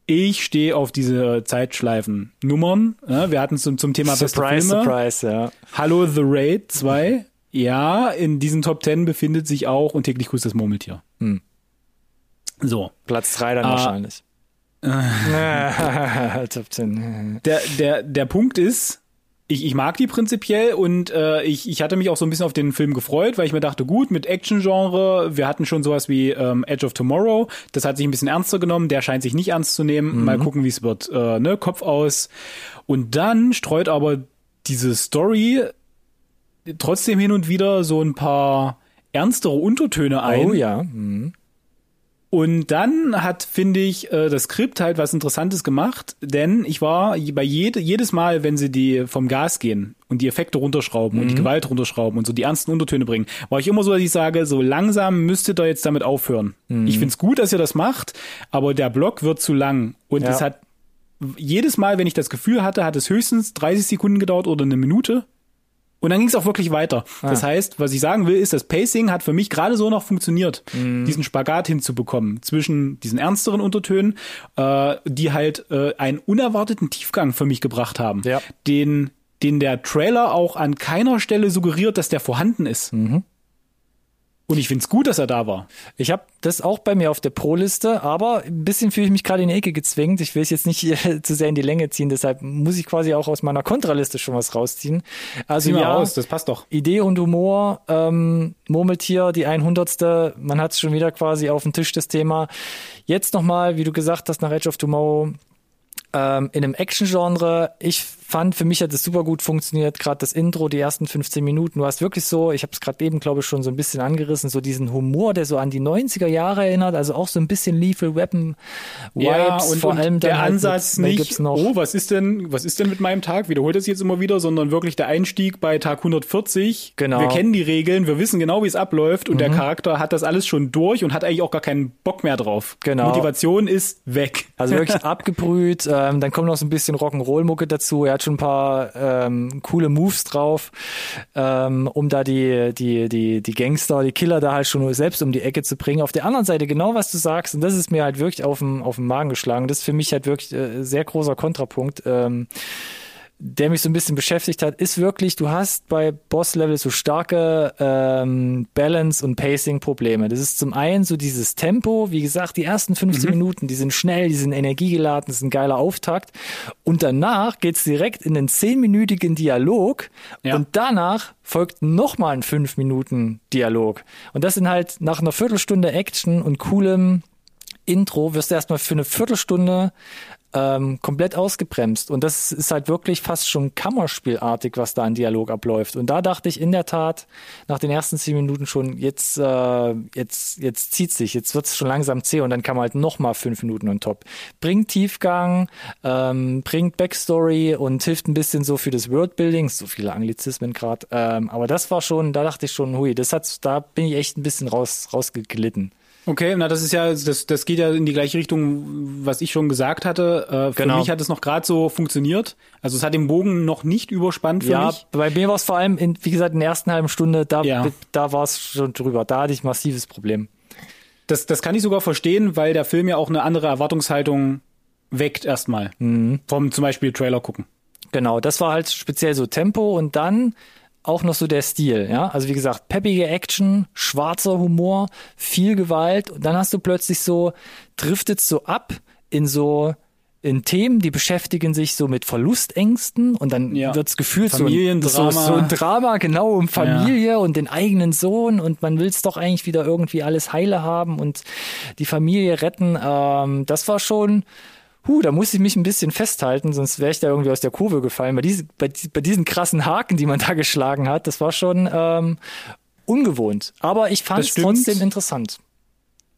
ich stehe auf diese Zeitschleifen-Nummern. Ja, wir hatten zum, zum Thema Surprise. Surprise, ja. Hallo The Raid 2. Ja, in diesen Top 10 befindet sich auch und täglich grüßt das Murmeltier. Hm. So. Platz 3 dann äh, wahrscheinlich. Top 10. Der, der, der Punkt ist, ich, ich mag die prinzipiell und äh, ich, ich hatte mich auch so ein bisschen auf den Film gefreut, weil ich mir dachte, gut, mit Action-Genre, wir hatten schon sowas wie ähm, Edge of Tomorrow, das hat sich ein bisschen ernster genommen, der scheint sich nicht ernst zu nehmen, mhm. mal gucken, wie es wird, äh, ne, Kopf aus. Und dann streut aber diese Story trotzdem hin und wieder so ein paar ernstere Untertöne ein. Oh ja. Mhm. Und dann hat, finde ich, äh, das Skript halt was Interessantes gemacht, denn ich war bei jede, jedes Mal, wenn sie die vom Gas gehen und die Effekte runterschrauben mhm. und die mhm. Gewalt runterschrauben und so die ernsten Untertöne bringen, war ich immer so, dass ich sage, so langsam müsstet ihr jetzt damit aufhören. Mhm. Ich finde es gut, dass ihr das macht, aber der Block wird zu lang und es hat jedes Mal, wenn ich das Gefühl hatte, hat es höchstens 30 Sekunden gedauert oder eine Minute und dann ging es auch wirklich weiter. Ah. Das heißt, was ich sagen will, ist, das Pacing hat für mich gerade so noch funktioniert, mm. diesen Spagat hinzubekommen zwischen diesen ernsteren Untertönen, äh, die halt äh, einen unerwarteten Tiefgang für mich gebracht haben, ja. den, den der Trailer auch an keiner Stelle suggeriert, dass der vorhanden ist. Mhm. Und ich find's gut, dass er da war. Ich habe das auch bei mir auf der Pro-Liste, aber ein bisschen fühle ich mich gerade in die Ecke gezwängt. Ich will es jetzt nicht zu sehr in die Länge ziehen, deshalb muss ich quasi auch aus meiner Kontraliste schon was rausziehen. Also Zieh ja, aus, das passt doch. Idee und Humor, ähm, Murmeltier, die 100. Man hat es schon wieder quasi auf dem Tisch, das Thema. Jetzt nochmal, wie du gesagt hast, nach Edge of Tomorrow, ähm, in einem Action-Genre. Ich fand, für mich hat es super gut funktioniert, gerade das Intro, die ersten 15 Minuten. Du hast wirklich so, ich habe es gerade eben, glaube ich, schon so ein bisschen angerissen, so diesen Humor, der so an die 90er Jahre erinnert, also auch so ein bisschen Lethal Weapon Vibes, ja, und, vor und allem der halt Ansatz mit, nicht, oh, was ist denn, was ist denn mit meinem Tag? Wiederholt es jetzt immer wieder, sondern wirklich der Einstieg bei Tag 140. Genau. Wir kennen die Regeln, wir wissen genau, wie es abläuft und mhm. der Charakter hat das alles schon durch und hat eigentlich auch gar keinen Bock mehr drauf. Genau. Motivation ist weg. Also wirklich abgebrüht, äh, Ähm, dann kommt noch so ein bisschen Rock'n'Roll-Mucke dazu. Er hat schon ein paar ähm, coole Moves drauf, ähm, um da die, die, die, die Gangster, die Killer da halt schon selbst um die Ecke zu bringen. Auf der anderen Seite genau, was du sagst, und das ist mir halt wirklich auf dem Magen geschlagen. Das ist für mich halt wirklich äh, sehr großer Kontrapunkt. Ähm, der mich so ein bisschen beschäftigt hat, ist wirklich, du hast bei Boss-Level so starke ähm, Balance- und Pacing-Probleme. Das ist zum einen so dieses Tempo, wie gesagt, die ersten 15 mhm. Minuten, die sind schnell, die sind energiegeladen, das ist ein geiler Auftakt. Und danach geht's direkt in den 10-minütigen Dialog ja. und danach folgt nochmal ein 5 Minuten Dialog. Und das sind halt nach einer Viertelstunde Action und coolem Intro wirst du erstmal für eine Viertelstunde ähm, komplett ausgebremst. Und das ist halt wirklich fast schon Kammerspielartig, was da an Dialog abläuft. Und da dachte ich in der Tat nach den ersten zehn Minuten schon, jetzt, äh, jetzt, jetzt zieht sich, jetzt wird es schon langsam zäh und dann kann man halt nochmal fünf Minuten on top. Bringt Tiefgang, ähm, bringt Backstory und hilft ein bisschen so für das Worldbuilding, so viele Anglizismen gerade. Ähm, aber das war schon, da dachte ich schon, hui, das hat, da bin ich echt ein bisschen raus, rausgeglitten. Okay, na das ist ja, das, das geht ja in die gleiche Richtung, was ich schon gesagt hatte. Äh, für genau. mich hat es noch gerade so funktioniert. Also es hat den Bogen noch nicht überspannt für ja, mich. bei mir war es vor allem, in, wie gesagt, in der ersten halben Stunde, da, ja. da war es schon drüber. Da hatte ich massives Problem. Das, das kann ich sogar verstehen, weil der Film ja auch eine andere Erwartungshaltung weckt erstmal. Mhm. Vom zum Beispiel Trailer gucken. Genau, das war halt speziell so Tempo und dann auch noch so der Stil, ja. Also wie gesagt, peppige Action, schwarzer Humor, viel Gewalt und dann hast du plötzlich so, driftet so ab in so in Themen, die beschäftigen sich so mit Verlustängsten und dann ja. wird's gefühlt so ein, so, so ein Drama genau um Familie ja. und den eigenen Sohn und man will's doch eigentlich wieder irgendwie alles heile haben und die Familie retten. Ähm, das war schon huh, da muss ich mich ein bisschen festhalten, sonst wäre ich da irgendwie aus der Kurve gefallen. Bei, diese, bei, bei diesen krassen Haken, die man da geschlagen hat, das war schon ähm, ungewohnt. Aber ich fand es trotzdem interessant.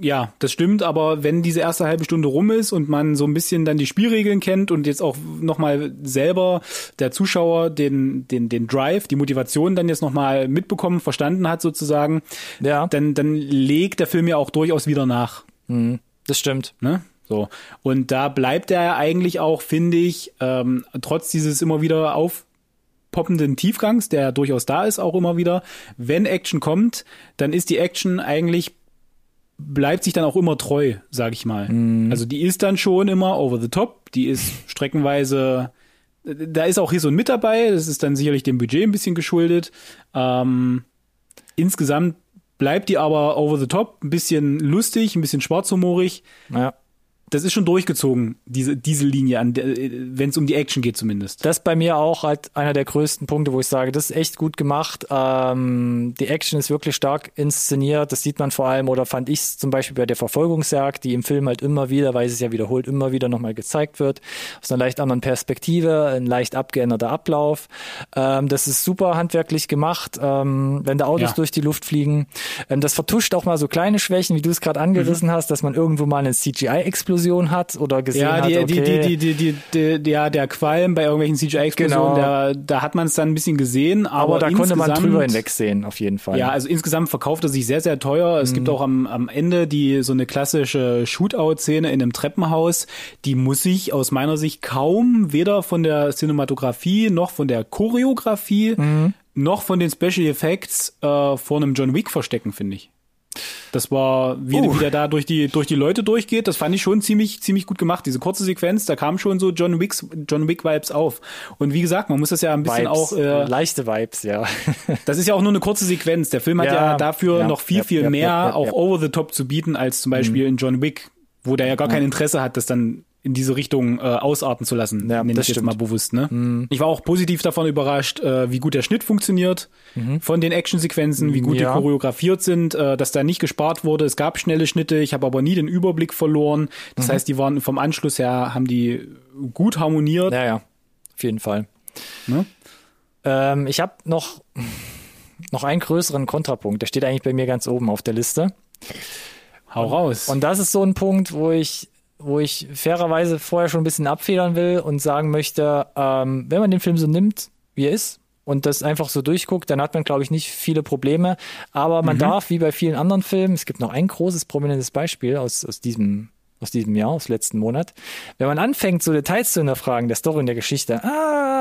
Ja, das stimmt, aber wenn diese erste halbe Stunde rum ist und man so ein bisschen dann die Spielregeln kennt und jetzt auch nochmal selber der Zuschauer den, den, den Drive, die Motivation dann jetzt nochmal mitbekommen, verstanden hat sozusagen, ja. dann, dann legt der Film ja auch durchaus wieder nach. Mhm, das stimmt. Ne? So. Und da bleibt er eigentlich auch, finde ich, ähm, trotz dieses immer wieder aufpoppenden Tiefgangs, der durchaus da ist, auch immer wieder, wenn Action kommt, dann ist die Action eigentlich bleibt sich dann auch immer treu, sag ich mal. Mhm. Also die ist dann schon immer over the top, die ist streckenweise, da ist auch hier so ein mit dabei, das ist dann sicherlich dem Budget ein bisschen geschuldet. Ähm, insgesamt bleibt die aber over the top, ein bisschen lustig, ein bisschen schwarzhumorig. Ja das ist schon durchgezogen, diese, diese Linie, an wenn es um die Action geht zumindest. Das ist bei mir auch halt einer der größten Punkte, wo ich sage, das ist echt gut gemacht. Ähm, die Action ist wirklich stark inszeniert. Das sieht man vor allem, oder fand ich zum Beispiel bei der Verfolgungsjagd, die im Film halt immer wieder, weil es ja wiederholt, immer wieder nochmal gezeigt wird, aus einer leicht anderen Perspektive, ein leicht abgeänderter Ablauf. Ähm, das ist super handwerklich gemacht, ähm, wenn da Autos ja. durch die Luft fliegen. Ähm, das vertuscht auch mal so kleine Schwächen, wie du es gerade angerissen mhm. hast, dass man irgendwo mal eine CGI-Explosion Explosion hat oder gesehen ja, die, hat. Okay. Die, die, die, die, die, ja, der Qualm bei irgendwelchen CGI-Explosionen, genau. da, da hat man es dann ein bisschen gesehen. Aber, aber da konnte man drüber hinwegsehen, auf jeden Fall. Ja, also insgesamt verkauft er sich sehr, sehr teuer. Es mhm. gibt auch am, am Ende die so eine klassische Shootout-Szene in einem Treppenhaus. Die muss sich aus meiner Sicht kaum weder von der Cinematografie noch von der Choreografie mhm. noch von den Special Effects äh, vor einem John Wick verstecken, finde ich. Das war, wie, uh. wie der da durch die, durch die Leute durchgeht, das fand ich schon ziemlich, ziemlich gut gemacht. Diese kurze Sequenz, da kam schon so John Wicks, John Wick Vibes auf. Und wie gesagt, man muss das ja ein bisschen Vibes, auch, äh, leichte Vibes, ja. das ist ja auch nur eine kurze Sequenz. Der Film hat ja, ja dafür ja, noch viel, ja, viel mehr auch over the top zu bieten als zum Beispiel mhm. in John Wick, wo der ja gar kein Interesse hat, das dann in diese Richtung äh, ausarten zu lassen, ja, nenne ich stimmt. jetzt mal bewusst. Ne? Mhm. Ich war auch positiv davon überrascht, äh, wie gut der Schnitt funktioniert mhm. von den Actionsequenzen, wie gut ja. die choreografiert sind, äh, dass da nicht gespart wurde. Es gab schnelle Schnitte, ich habe aber nie den Überblick verloren. Das mhm. heißt, die waren vom Anschluss her, haben die gut harmoniert. Ja, ja, auf jeden Fall. Ne? Ähm, ich habe noch, noch einen größeren Kontrapunkt, der steht eigentlich bei mir ganz oben auf der Liste. Hau raus. Und das ist so ein Punkt, wo ich wo ich fairerweise vorher schon ein bisschen abfedern will und sagen möchte, ähm, wenn man den Film so nimmt, wie er ist, und das einfach so durchguckt, dann hat man, glaube ich, nicht viele Probleme. Aber man mhm. darf, wie bei vielen anderen Filmen, es gibt noch ein großes prominentes Beispiel aus, aus diesem aus diesem Jahr, aus letzten Monat. Wenn man anfängt, so Details zu hinterfragen, der Story und der Geschichte, ah,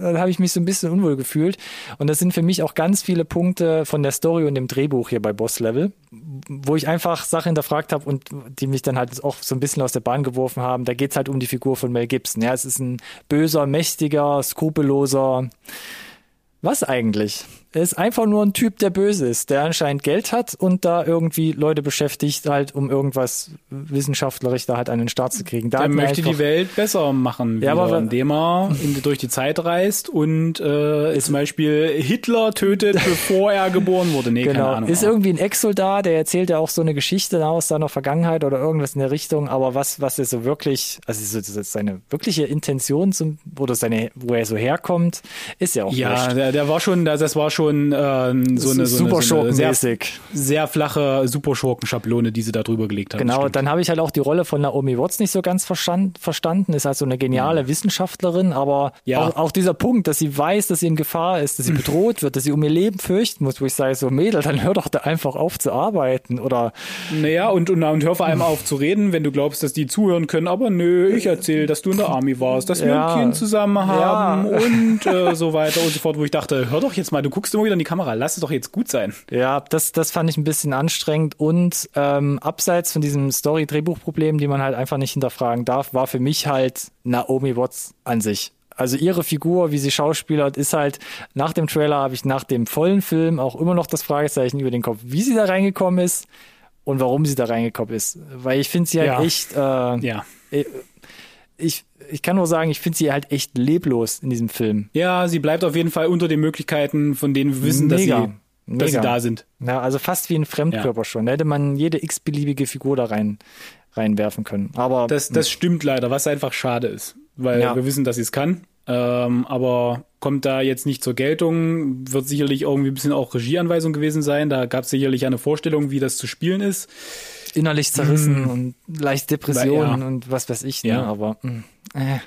dann habe ich mich so ein bisschen unwohl gefühlt. Und das sind für mich auch ganz viele Punkte von der Story und dem Drehbuch hier bei Boss Level, wo ich einfach Sachen hinterfragt habe und die mich dann halt auch so ein bisschen aus der Bahn geworfen haben. Da geht's halt um die Figur von Mel Gibson. Ja, es ist ein böser, mächtiger, skrupelloser, was eigentlich? Er ist einfach nur ein Typ, der böse ist, der anscheinend Geld hat und da irgendwie Leute beschäftigt, halt, um irgendwas wissenschaftlerisch da halt an den Start zu kriegen. Da der möchte die Welt besser machen, ja, aber, indem er in, durch die Zeit reist und äh, zum Beispiel Hitler tötet, bevor er geboren wurde. Nee, genau. keine Ahnung. Ist irgendwie ein Ex-Soldat, der erzählt ja auch so eine Geschichte aus seiner Vergangenheit oder irgendwas in der Richtung, aber was, was er so wirklich, also so, seine wirkliche Intention zum, oder seine, wo er so herkommt, ist ja auch Ja, der, der war schon, das war schon schon äh, so, eine, so, eine, so eine sehr, sehr flache Superschurken-Schablone, die sie da drüber gelegt haben. Genau, dann habe ich halt auch die Rolle von Naomi Watts nicht so ganz verstand, verstanden. Ist halt so eine geniale ja. Wissenschaftlerin, aber ja. auch, auch, dieser Punkt, dass sie weiß, dass sie in Gefahr ist, dass sie bedroht wird, dass sie um ihr Leben fürchten muss, wo ich sage, so Mädel, dann hör doch da einfach auf zu arbeiten oder. Naja, und, und, und hör vor allem auf zu reden, wenn du glaubst, dass die zuhören können, aber nö, ich erzähle, dass du in der Army warst, dass wir ja. ein Kind zusammen haben ja. und äh, so weiter und so fort, wo ich dachte, hör doch jetzt mal, du guckst immer wieder in die Kamera. Lass es doch jetzt gut sein. Ja, das, das fand ich ein bisschen anstrengend. Und ähm, abseits von diesem Story-Drehbuch-Problem, die man halt einfach nicht hinterfragen darf, war für mich halt Naomi Watts an sich. Also ihre Figur, wie sie schauspielert, ist halt nach dem Trailer habe ich nach dem vollen Film auch immer noch das Fragezeichen über den Kopf, wie sie da reingekommen ist und warum sie da reingekommen ist. Weil ich finde sie halt ja. echt, äh, ja. Ich, ich kann nur sagen, ich finde sie halt echt leblos in diesem Film. Ja, sie bleibt auf jeden Fall unter den Möglichkeiten, von denen wir wissen, Mega. dass sie Mega. dass sie da sind. Ja, also fast wie ein Fremdkörper ja. schon. Da hätte man jede x-beliebige Figur da rein reinwerfen können. Aber das, das stimmt leider, was einfach schade ist, weil ja. wir wissen, dass sie es kann. Ähm, aber kommt da jetzt nicht zur Geltung, wird sicherlich irgendwie ein bisschen auch Regieanweisung gewesen sein. Da gab es sicherlich eine Vorstellung, wie das zu spielen ist innerlich zerrissen mm. und leicht Depressionen ja. und was weiß ich, ne? Ja. Aber mm, äh.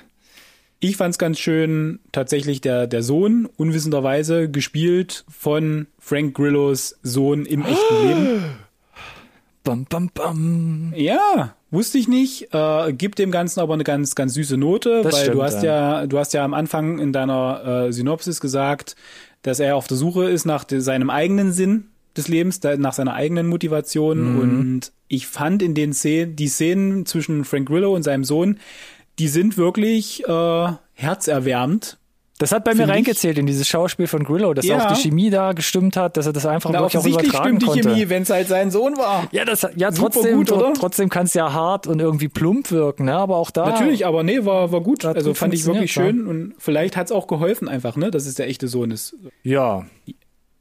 Ich fand's ganz schön, tatsächlich der, der Sohn, unwissenderweise, gespielt von Frank Grillos Sohn im echten Leben. Bam, bam, bam. Ja, wusste ich nicht. Äh, gibt dem Ganzen aber eine ganz, ganz süße Note, das weil stimmt, du hast ja. ja, du hast ja am Anfang in deiner äh, Synopsis gesagt, dass er auf der Suche ist nach de, seinem eigenen Sinn des Lebens, nach seiner eigenen Motivation. Mhm. Und ich fand in den Szenen, die Szenen zwischen Frank Grillo und seinem Sohn, die sind wirklich äh, herzerwärmend. Das hat bei mir reingezählt in dieses Schauspiel von Grillo, dass ja. auch die Chemie da gestimmt hat, dass er das einfach Na, wirklich auch übertragen stimmt die Chemie, wenn es halt sein Sohn war. Ja, das ja trotzdem gut, oder? trotzdem kann es ja hart und irgendwie plump wirken, ne? Aber auch da Natürlich, aber nee, war war gut. Also gut fand ich wirklich schön und vielleicht hat es auch geholfen einfach, ne, dass es der echte Sohn ist. Ja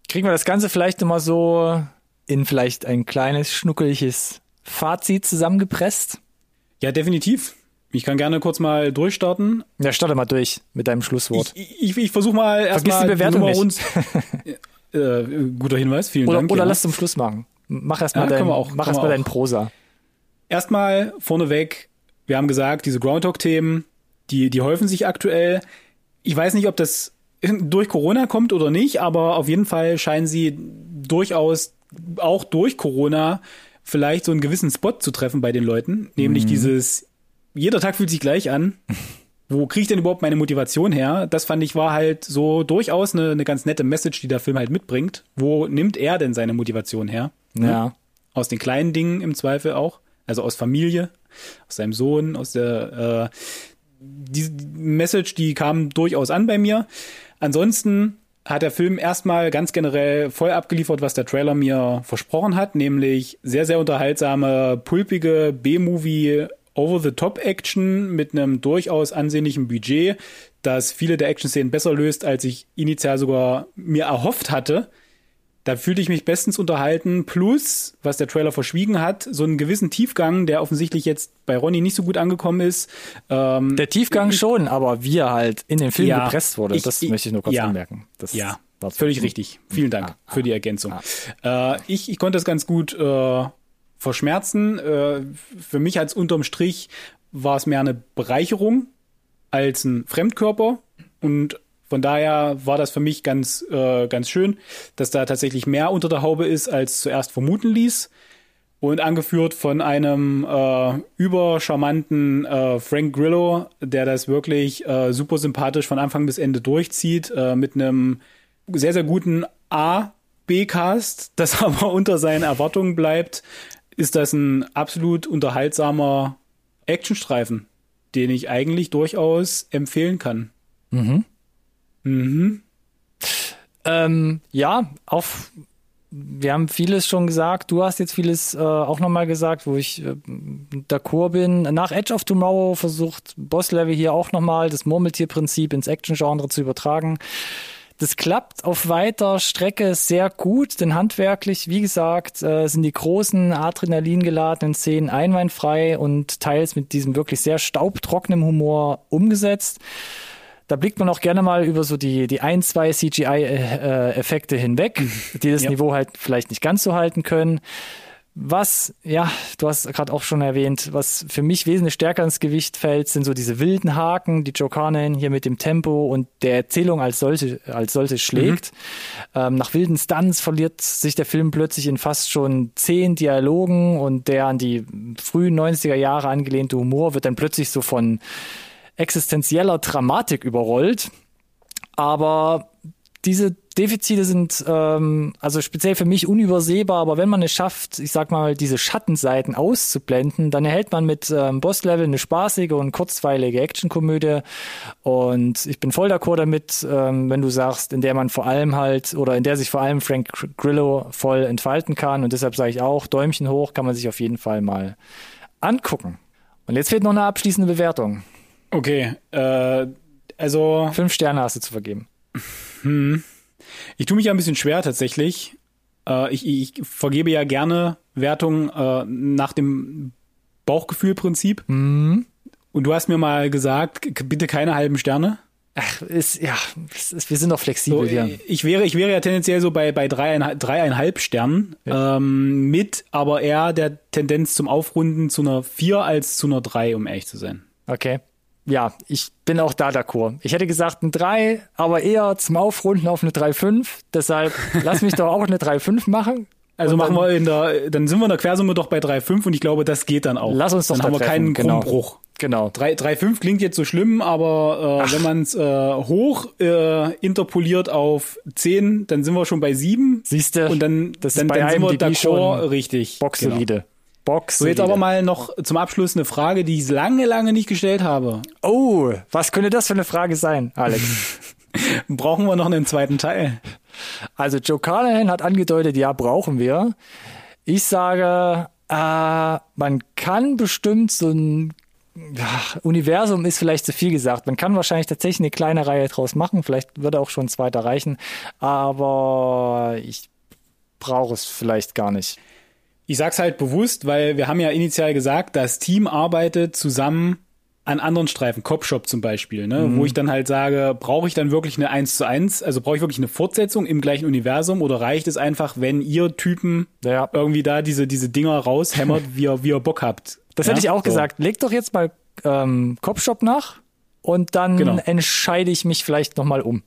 kriegen wir das Ganze vielleicht immer so in vielleicht ein kleines, schnuckeliges Fazit zusammengepresst? Ja, definitiv. Ich kann gerne kurz mal durchstarten. Ja, starte mal durch mit deinem Schlusswort. Ich, ich, ich versuche mal erstmal die Bewertung die nicht. äh, guter Hinweis, vielen oder, Dank. Oder ja. lass zum Schluss machen. Mach erstmal ja, dein, auch, mach erst mal deinen Prosa. Erstmal vorneweg, wir haben gesagt, diese Groundhog-Themen, die, die häufen sich aktuell. Ich weiß nicht, ob das durch Corona kommt oder nicht, aber auf jeden Fall scheinen sie durchaus auch durch Corona vielleicht so einen gewissen Spot zu treffen bei den Leuten, nämlich mhm. dieses jeder Tag fühlt sich gleich an. Wo kriege ich denn überhaupt meine Motivation her? Das fand ich war halt so durchaus eine, eine ganz nette Message, die der Film halt mitbringt. Wo nimmt er denn seine Motivation her? Ne? Ja. Aus den kleinen Dingen im Zweifel auch, also aus Familie, aus seinem Sohn, aus der äh, die Message, die kam durchaus an bei mir. Ansonsten hat der Film erstmal ganz generell voll abgeliefert, was der Trailer mir versprochen hat, nämlich sehr, sehr unterhaltsame, pulpige B-Movie Over-the-Top-Action mit einem durchaus ansehnlichen Budget, das viele der Action-Szenen besser löst, als ich initial sogar mir erhofft hatte. Da fühlte ich mich bestens unterhalten. Plus, was der Trailer verschwiegen hat, so einen gewissen Tiefgang, der offensichtlich jetzt bei Ronny nicht so gut angekommen ist. Ähm, der Tiefgang ich, schon, aber wie er halt in den Film ja, gepresst wurde, ich, das ich, möchte ich nur kurz ja, anmerken. Das ja, völlig richtig. Vielen Dank ah, für die Ergänzung. Ah. Äh, ich, ich konnte das ganz gut äh, verschmerzen. Äh, für mich als unterm Strich war es mehr eine Bereicherung als ein Fremdkörper und von daher war das für mich ganz, äh, ganz schön, dass da tatsächlich mehr unter der Haube ist, als zuerst vermuten ließ. und angeführt von einem äh, übercharmanten äh, Frank Grillo, der das wirklich äh, super sympathisch von Anfang bis Ende durchzieht, äh, mit einem sehr, sehr guten A, B-Cast, das aber unter seinen Erwartungen bleibt, ist das ein absolut unterhaltsamer Actionstreifen, den ich eigentlich durchaus empfehlen kann. Mhm. Mhm. Ähm, ja, auf wir haben vieles schon gesagt. Du hast jetzt vieles äh, auch nochmal gesagt, wo ich äh, d'accord bin. Nach Edge of Tomorrow versucht Boss Level hier auch nochmal das Murmeltierprinzip ins Action-Genre zu übertragen. Das klappt auf weiter Strecke sehr gut, denn handwerklich, wie gesagt, äh, sind die großen Adrenalin geladenen Szenen einwandfrei und teils mit diesem wirklich sehr staubtrockenen Humor umgesetzt. Da blickt man auch gerne mal über so die, die ein, zwei CGI-Effekte äh, hinweg, die das ja. Niveau halt vielleicht nicht ganz so halten können. Was, ja, du hast gerade auch schon erwähnt, was für mich wesentlich stärker ins Gewicht fällt, sind so diese wilden Haken, die Joe Carnan hier mit dem Tempo und der Erzählung als solche, als solche schlägt. Mhm. Ähm, nach wilden Stunts verliert sich der Film plötzlich in fast schon zehn Dialogen und der an die frühen 90er Jahre angelehnte Humor wird dann plötzlich so von existenzieller Dramatik überrollt. Aber diese Defizite sind ähm, also speziell für mich unübersehbar, aber wenn man es schafft, ich sag mal, diese Schattenseiten auszublenden, dann erhält man mit ähm, Boss-Level eine spaßige und kurzweilige Actionkomödie. Und ich bin voll d'accord damit, ähm, wenn du sagst, in der man vor allem halt oder in der sich vor allem Frank Grillo voll entfalten kann. Und deshalb sage ich auch, Däumchen hoch kann man sich auf jeden Fall mal angucken. Und jetzt fehlt noch eine abschließende Bewertung. Okay, äh, also. Fünf Sterne hast du zu vergeben. Hm. Ich tue mich ja ein bisschen schwer tatsächlich. Äh, ich, ich vergebe ja gerne Wertungen äh, nach dem Bauchgefühlprinzip. Mhm. Und du hast mir mal gesagt, bitte keine halben Sterne. Ach, ist, ja, ist, wir sind doch flexibel so, hier. Ich wäre, ich wäre ja tendenziell so bei, bei dreieinhalb, dreieinhalb Sternen, ja. ähm, mit aber eher der Tendenz zum Aufrunden zu einer vier als zu einer drei, um ehrlich zu sein. Okay ja, ich bin auch da d'accord. Ich hätte gesagt ein 3, aber eher zum Aufrunden auf eine 3,5. Deshalb lass mich doch auch eine 3,5 machen. Also machen wir in der, dann sind wir in der Quersumme doch bei 3,5 und ich glaube, das geht dann auch. Lass uns doch dann haben wir keinen genau. Krumbruch. Genau. 3,5 klingt jetzt so schlimm, aber äh, wenn man es äh, hoch äh, interpoliert auf 10, dann sind wir schon bei 7. Siehst du? Und dann, das dann, dann sind wir d'accord richtig. Boxsolide. Genau. Box. So, jetzt aber mal noch zum Abschluss eine Frage, die ich lange, lange nicht gestellt habe. Oh, was könnte das für eine Frage sein, Alex? brauchen wir noch einen zweiten Teil? Also Joe Carnahan hat angedeutet, ja, brauchen wir. Ich sage, äh, man kann bestimmt so ein ja, Universum ist vielleicht zu viel gesagt. Man kann wahrscheinlich tatsächlich eine kleine Reihe draus machen. Vielleicht würde auch schon ein zweiter reichen. Aber ich brauche es vielleicht gar nicht. Ich sag's halt bewusst, weil wir haben ja initial gesagt, das Team arbeitet zusammen an anderen Streifen, Copshop zum Beispiel, ne, mhm. wo ich dann halt sage, brauche ich dann wirklich eine 1 zu 1, also brauche ich wirklich eine Fortsetzung im gleichen Universum oder reicht es einfach, wenn ihr Typen ja. irgendwie da diese, diese Dinger raushämmert, wie ihr, wie ihr Bock habt? Das ja? hätte ich auch so. gesagt. Leg doch jetzt mal ähm, Copshop nach und dann genau. entscheide ich mich vielleicht nochmal um.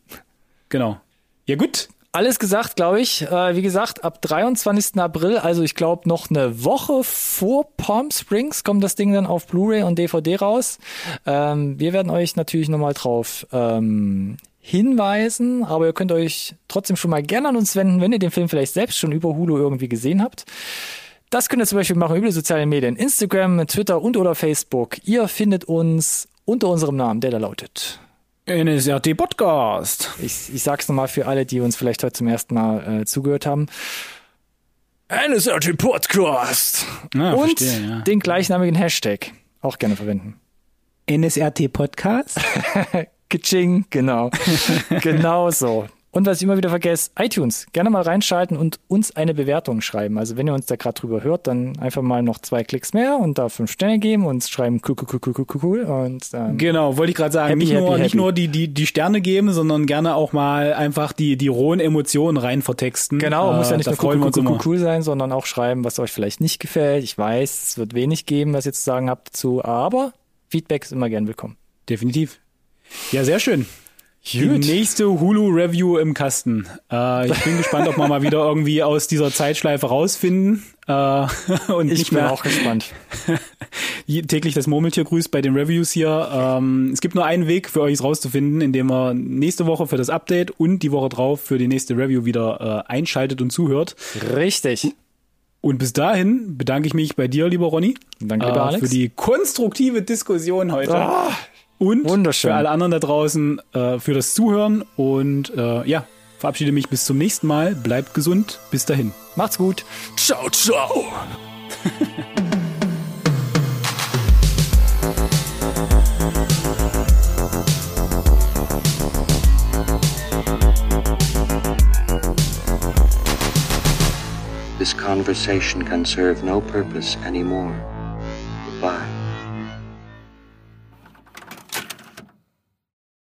Genau. Ja gut, alles gesagt, glaube ich. Äh, wie gesagt, ab 23. April, also ich glaube noch eine Woche vor Palm Springs, kommt das Ding dann auf Blu-ray und DVD raus. Ähm, wir werden euch natürlich nochmal drauf ähm, hinweisen, aber ihr könnt euch trotzdem schon mal gerne an uns wenden, wenn ihr den Film vielleicht selbst schon über Hulu irgendwie gesehen habt. Das könnt ihr zum Beispiel machen über die sozialen Medien, Instagram, Twitter und oder Facebook. Ihr findet uns unter unserem Namen, der da lautet NSRT Podcast. Ich, ich sag's nochmal für alle, die uns vielleicht heute zum ersten Mal äh, zugehört haben. NSRT Podcast. Ah, Und verstehe, ja. den gleichnamigen Hashtag auch gerne verwenden. NSRT Podcast? Kitching, genau. genau so. Und was ich immer wieder vergesse, iTunes. Gerne mal reinschalten und uns eine Bewertung schreiben. Also wenn ihr uns da gerade drüber hört, dann einfach mal noch zwei Klicks mehr und da fünf Sterne geben und schreiben cool, cool, cool, cool, cool, cool. Und, ähm, genau, wollte ich gerade sagen, happy, nicht, nur, happy, nicht nur die, die, die Sterne geben, sondern gerne auch mal einfach die, die rohen Emotionen rein vertexten. Genau, äh, muss ja nicht nur cool, cool, cool, cool, cool sein, sondern auch schreiben, was euch vielleicht nicht gefällt. Ich weiß, es wird wenig geben, was ihr zu sagen habt dazu, aber Feedback ist immer gern willkommen. Definitiv. Ja, sehr schön. Die nächste Hulu-Review im Kasten. Äh, ich bin gespannt, ob wir mal wieder irgendwie aus dieser Zeitschleife rausfinden. Äh, und ich bin auch gespannt. täglich das Murmeltier grüßt bei den Reviews hier. Ähm, es gibt nur einen Weg für euch es rauszufinden, indem ihr nächste Woche für das Update und die Woche drauf für die nächste Review wieder äh, einschaltet und zuhört. Richtig. Und bis dahin bedanke ich mich bei dir, lieber Ronny, Danke, lieber äh, Alex. für die konstruktive Diskussion heute. Ah, und wunderschön. für alle anderen da draußen äh, für das Zuhören. Und äh, ja, verabschiede mich bis zum nächsten Mal. Bleibt gesund. Bis dahin. macht's gut. Ciao, ciao. This conversation can serve no purpose anymore.